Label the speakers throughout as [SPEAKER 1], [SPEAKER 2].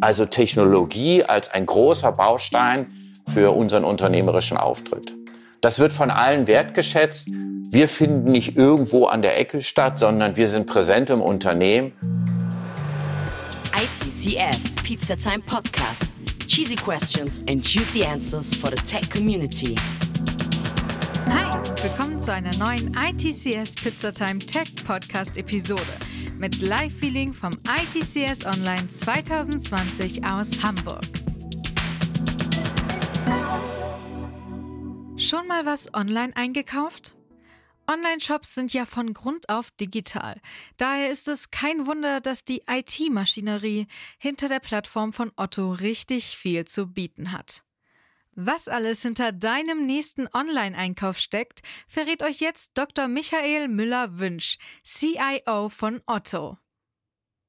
[SPEAKER 1] Also Technologie als ein großer Baustein für unseren unternehmerischen Auftritt. Das wird von allen wertgeschätzt. Wir finden nicht irgendwo an der Ecke statt, sondern wir sind präsent im Unternehmen.
[SPEAKER 2] ITCS Pizza Time Podcast. Cheesy questions and juicy answers for the tech community.
[SPEAKER 3] Hi, willkommen zu einer neuen ITCS Pizza Time Tech Podcast Episode mit Live-Feeling vom ITCS Online 2020 aus Hamburg. Schon mal was online eingekauft? Online-Shops sind ja von Grund auf digital. Daher ist es kein Wunder, dass die IT-Maschinerie hinter der Plattform von Otto richtig viel zu bieten hat. Was alles hinter deinem nächsten Online-Einkauf steckt, verrät euch jetzt Dr. Michael Müller-Wünsch, CIO von Otto.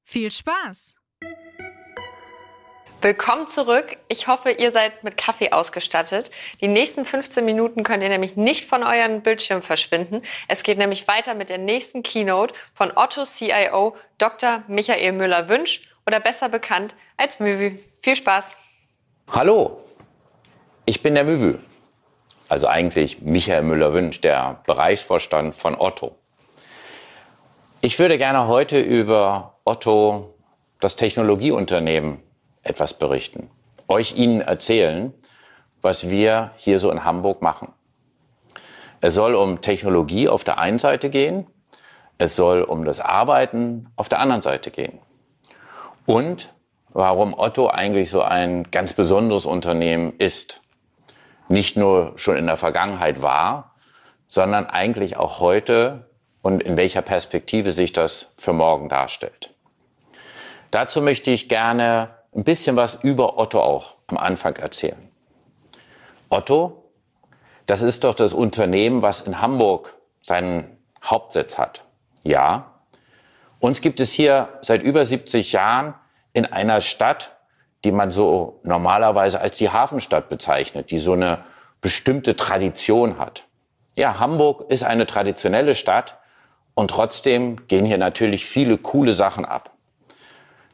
[SPEAKER 3] Viel Spaß!
[SPEAKER 4] Willkommen zurück. Ich hoffe, ihr seid mit Kaffee ausgestattet. Die nächsten 15 Minuten könnt ihr nämlich nicht von euren Bildschirmen verschwinden. Es geht nämlich weiter mit der nächsten Keynote von Otto CIO Dr. Michael Müller-Wünsch oder besser bekannt als Möwi. Viel Spaß.
[SPEAKER 1] Hallo, ich bin der Müwü. Also eigentlich Michael Müller-Wünsch, der Bereichsvorstand von Otto. Ich würde gerne heute über Otto, das Technologieunternehmen, etwas berichten, euch Ihnen erzählen, was wir hier so in Hamburg machen. Es soll um Technologie auf der einen Seite gehen, es soll um das Arbeiten auf der anderen Seite gehen. Und warum Otto eigentlich so ein ganz besonderes Unternehmen ist. Nicht nur schon in der Vergangenheit war, sondern eigentlich auch heute und in welcher Perspektive sich das für morgen darstellt. Dazu möchte ich gerne ein bisschen was über Otto auch am Anfang erzählen. Otto, das ist doch das Unternehmen, was in Hamburg seinen Hauptsitz hat. Ja. Uns gibt es hier seit über 70 Jahren in einer Stadt, die man so normalerweise als die Hafenstadt bezeichnet, die so eine bestimmte Tradition hat. Ja, Hamburg ist eine traditionelle Stadt und trotzdem gehen hier natürlich viele coole Sachen ab.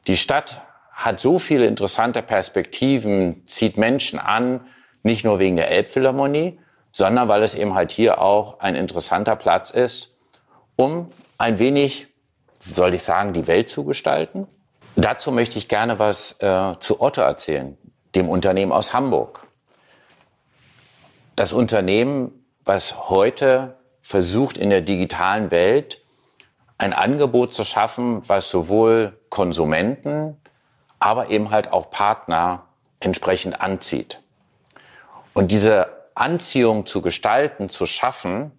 [SPEAKER 1] Die Stadt hat so viele interessante Perspektiven, zieht Menschen an, nicht nur wegen der Elbphilharmonie, sondern weil es eben halt hier auch ein interessanter Platz ist, um ein wenig, soll ich sagen, die Welt zu gestalten. Dazu möchte ich gerne was äh, zu Otto erzählen, dem Unternehmen aus Hamburg. Das Unternehmen, was heute versucht, in der digitalen Welt ein Angebot zu schaffen, was sowohl Konsumenten aber eben halt auch Partner entsprechend anzieht. Und diese Anziehung zu gestalten, zu schaffen,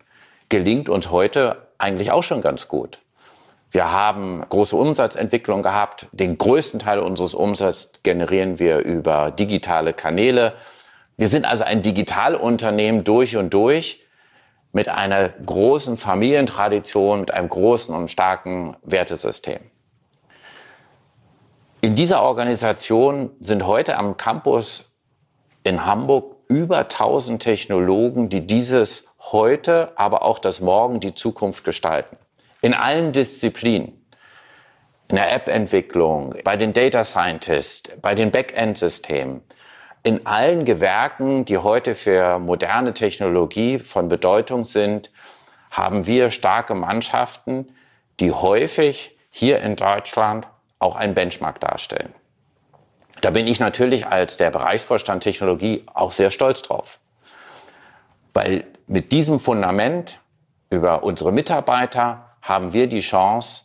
[SPEAKER 1] gelingt uns heute eigentlich auch schon ganz gut. Wir haben große Umsatzentwicklung gehabt. Den größten Teil unseres Umsatzes generieren wir über digitale Kanäle. Wir sind also ein Digitalunternehmen durch und durch mit einer großen Familientradition, mit einem großen und starken Wertesystem. In dieser Organisation sind heute am Campus in Hamburg über 1000 Technologen, die dieses heute, aber auch das Morgen, die Zukunft gestalten. In allen Disziplinen. In der App-Entwicklung, bei den Data Scientists, bei den Backend-Systemen. In allen Gewerken, die heute für moderne Technologie von Bedeutung sind, haben wir starke Mannschaften, die häufig hier in Deutschland auch ein Benchmark darstellen. Da bin ich natürlich als der Bereichsvorstand Technologie auch sehr stolz drauf. Weil mit diesem Fundament über unsere Mitarbeiter haben wir die Chance,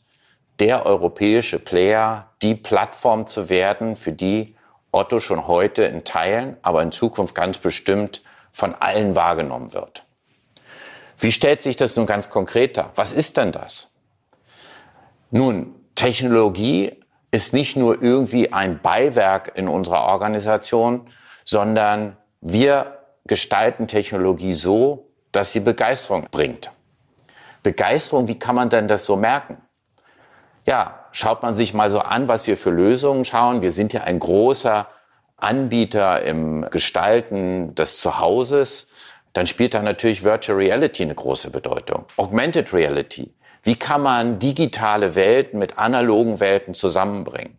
[SPEAKER 1] der europäische Player, die Plattform zu werden, für die Otto schon heute in Teilen, aber in Zukunft ganz bestimmt von allen wahrgenommen wird. Wie stellt sich das nun ganz konkret dar? Was ist denn das? Nun, Technologie ist nicht nur irgendwie ein Beiwerk in unserer Organisation, sondern wir gestalten Technologie so, dass sie Begeisterung bringt. Begeisterung, wie kann man denn das so merken? Ja, schaut man sich mal so an, was wir für Lösungen schauen. Wir sind ja ein großer Anbieter im Gestalten des Zuhauses. Dann spielt da natürlich Virtual Reality eine große Bedeutung. Augmented Reality. Wie kann man digitale Welten mit analogen Welten zusammenbringen?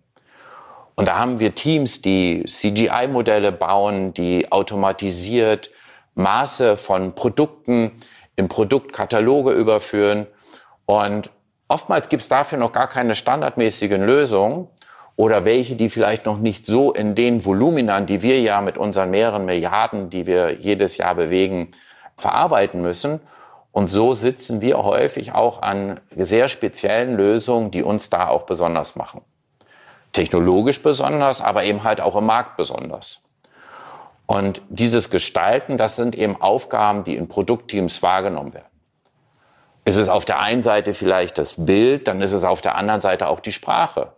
[SPEAKER 1] Und da haben wir Teams, die CGI-Modelle bauen, die automatisiert Maße von Produkten in Produktkataloge überführen. Und oftmals gibt es dafür noch gar keine standardmäßigen Lösungen oder welche, die vielleicht noch nicht so in den Voluminern, die wir ja mit unseren mehreren Milliarden, die wir jedes Jahr bewegen, verarbeiten müssen. Und so sitzen wir häufig auch an sehr speziellen Lösungen, die uns da auch besonders machen. Technologisch besonders, aber eben halt auch im Markt besonders. Und dieses Gestalten, das sind eben Aufgaben, die in Produktteams wahrgenommen werden. Ist es auf der einen Seite vielleicht das Bild, dann ist es auf der anderen Seite auch die Sprache.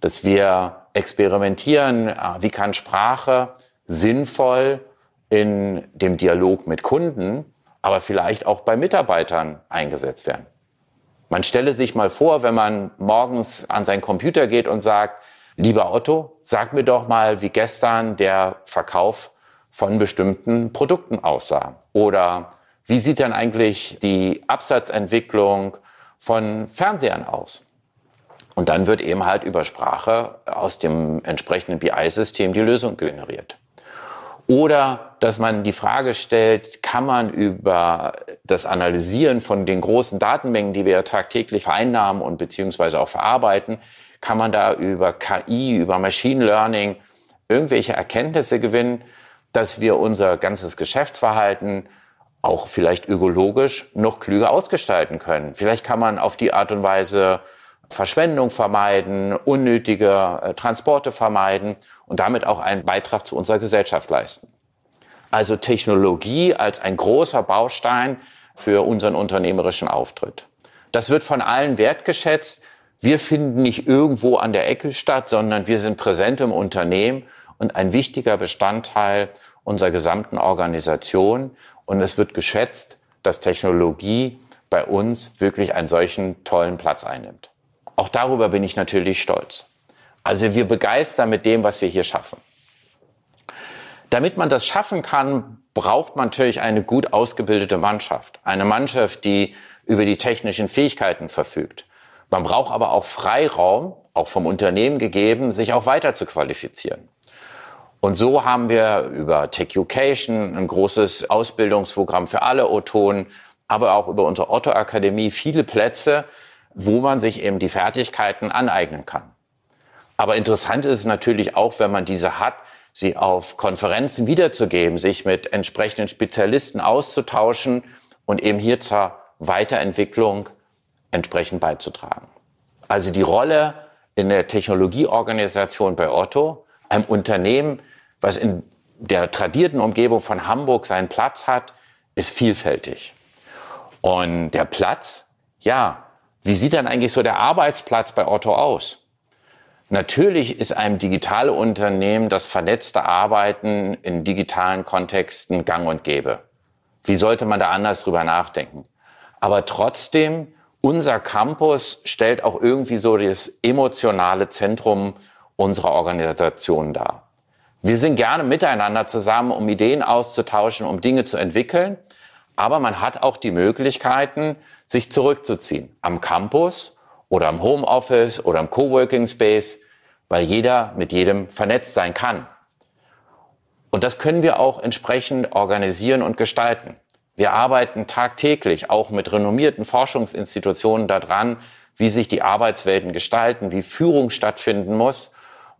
[SPEAKER 1] Dass wir experimentieren, ah, wie kann Sprache sinnvoll in dem Dialog mit Kunden, aber vielleicht auch bei Mitarbeitern eingesetzt werden. Man stelle sich mal vor, wenn man morgens an seinen Computer geht und sagt, lieber Otto, sag mir doch mal, wie gestern der Verkauf von bestimmten Produkten aussah. Oder wie sieht denn eigentlich die Absatzentwicklung von Fernsehern aus? Und dann wird eben halt über Sprache aus dem entsprechenden BI-System die Lösung generiert. Oder dass man die Frage stellt, kann man über das Analysieren von den großen Datenmengen, die wir tagtäglich vereinnahmen und beziehungsweise auch verarbeiten, kann man da über KI, über Machine Learning irgendwelche Erkenntnisse gewinnen, dass wir unser ganzes Geschäftsverhalten auch vielleicht ökologisch noch klüger ausgestalten können. Vielleicht kann man auf die Art und Weise Verschwendung vermeiden, unnötige äh, Transporte vermeiden und damit auch einen Beitrag zu unserer Gesellschaft leisten. Also Technologie als ein großer Baustein für unseren unternehmerischen Auftritt. Das wird von allen wertgeschätzt. Wir finden nicht irgendwo an der Ecke statt, sondern wir sind präsent im Unternehmen und ein wichtiger Bestandteil unserer gesamten Organisation. Und es wird geschätzt, dass Technologie bei uns wirklich einen solchen tollen Platz einnimmt. Auch darüber bin ich natürlich stolz. Also wir begeistern mit dem, was wir hier schaffen. Damit man das schaffen kann, braucht man natürlich eine gut ausgebildete Mannschaft. Eine Mannschaft, die über die technischen Fähigkeiten verfügt. Man braucht aber auch Freiraum, auch vom Unternehmen gegeben, sich auch weiter zu qualifizieren. Und so haben wir über Techucation ein großes Ausbildungsprogramm für alle Otonen, aber auch über unsere Otto Akademie viele Plätze, wo man sich eben die Fertigkeiten aneignen kann. Aber interessant ist es natürlich auch, wenn man diese hat, sie auf Konferenzen wiederzugeben, sich mit entsprechenden Spezialisten auszutauschen und eben hier zur Weiterentwicklung entsprechend beizutragen. Also die Rolle in der Technologieorganisation bei Otto, einem Unternehmen, was in der tradierten Umgebung von Hamburg seinen Platz hat, ist vielfältig. Und der Platz, ja, wie sieht dann eigentlich so der Arbeitsplatz bei Otto aus? Natürlich ist einem digitale Unternehmen das vernetzte Arbeiten in digitalen Kontexten gang und gäbe. Wie sollte man da anders drüber nachdenken? Aber trotzdem, unser Campus stellt auch irgendwie so das emotionale Zentrum unserer Organisation dar. Wir sind gerne miteinander zusammen, um Ideen auszutauschen, um Dinge zu entwickeln. Aber man hat auch die Möglichkeiten, sich zurückzuziehen. Am Campus oder am Homeoffice oder am Coworking Space, weil jeder mit jedem vernetzt sein kann. Und das können wir auch entsprechend organisieren und gestalten. Wir arbeiten tagtäglich auch mit renommierten Forschungsinstitutionen daran, wie sich die Arbeitswelten gestalten, wie Führung stattfinden muss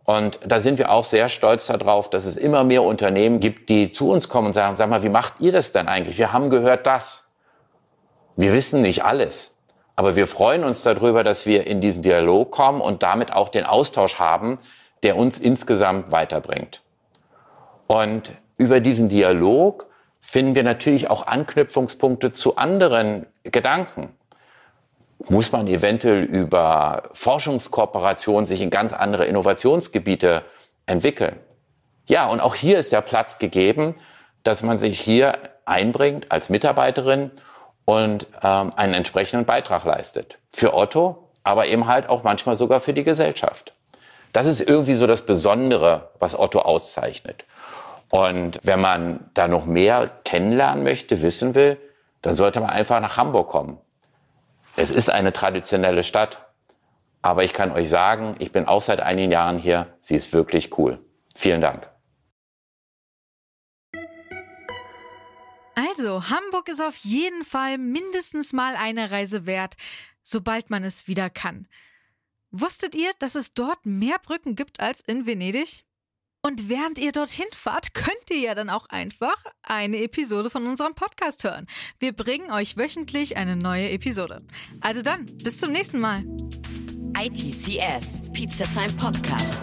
[SPEAKER 1] und da sind wir auch sehr stolz darauf, dass es immer mehr Unternehmen gibt, die zu uns kommen und sagen, sag mal, wie macht ihr das denn eigentlich? Wir haben gehört das. Wir wissen nicht alles. Aber wir freuen uns darüber, dass wir in diesen Dialog kommen und damit auch den Austausch haben, der uns insgesamt weiterbringt. Und über diesen Dialog finden wir natürlich auch Anknüpfungspunkte zu anderen Gedanken muss man eventuell über Forschungskooperation sich in ganz andere Innovationsgebiete entwickeln. Ja, und auch hier ist der Platz gegeben, dass man sich hier einbringt als Mitarbeiterin und ähm, einen entsprechenden Beitrag leistet. Für Otto, aber eben halt auch manchmal sogar für die Gesellschaft. Das ist irgendwie so das Besondere, was Otto auszeichnet. Und wenn man da noch mehr kennenlernen möchte, wissen will, dann sollte man einfach nach Hamburg kommen. Es ist eine traditionelle Stadt, Aber ich kann euch sagen, ich bin auch seit einigen Jahren hier. Sie ist wirklich cool. Vielen Dank.
[SPEAKER 3] Also, Hamburg ist auf jeden Fall mindestens mal eine Reise wert, sobald man es wieder kann. Wusstet ihr, dass es dort mehr Brücken gibt als in Venedig? Und während ihr dorthin fahrt, könnt ihr ja dann auch einfach eine Episode von unserem Podcast hören. Wir bringen euch wöchentlich eine neue Episode. Also dann, bis zum nächsten Mal.
[SPEAKER 2] ITCS, Pizza Time Podcast.